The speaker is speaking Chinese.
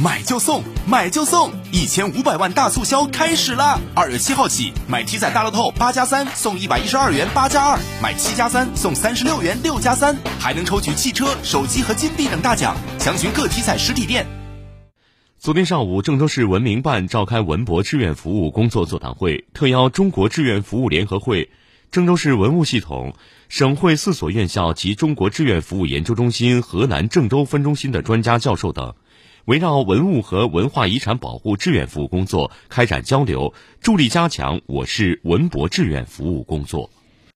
买就送，买就送，一千五百万大促销开始啦！二月七号起，买体彩大乐透八加三送一百一十二元八加二，买七加三送三十六元六加三，还能抽取汽车、手机和金币等大奖。详询各体彩实体店。昨天上午，郑州市文明办召开文博志愿服务工作座谈会，特邀中国志愿服务联合会、郑州市文物系统、省会四所院校及中国志愿服务研究中心河南郑州分中心的专家教授等，围绕文物和文化遗产保护志愿服务工作开展交流，助力加强我市文博志愿服务工作。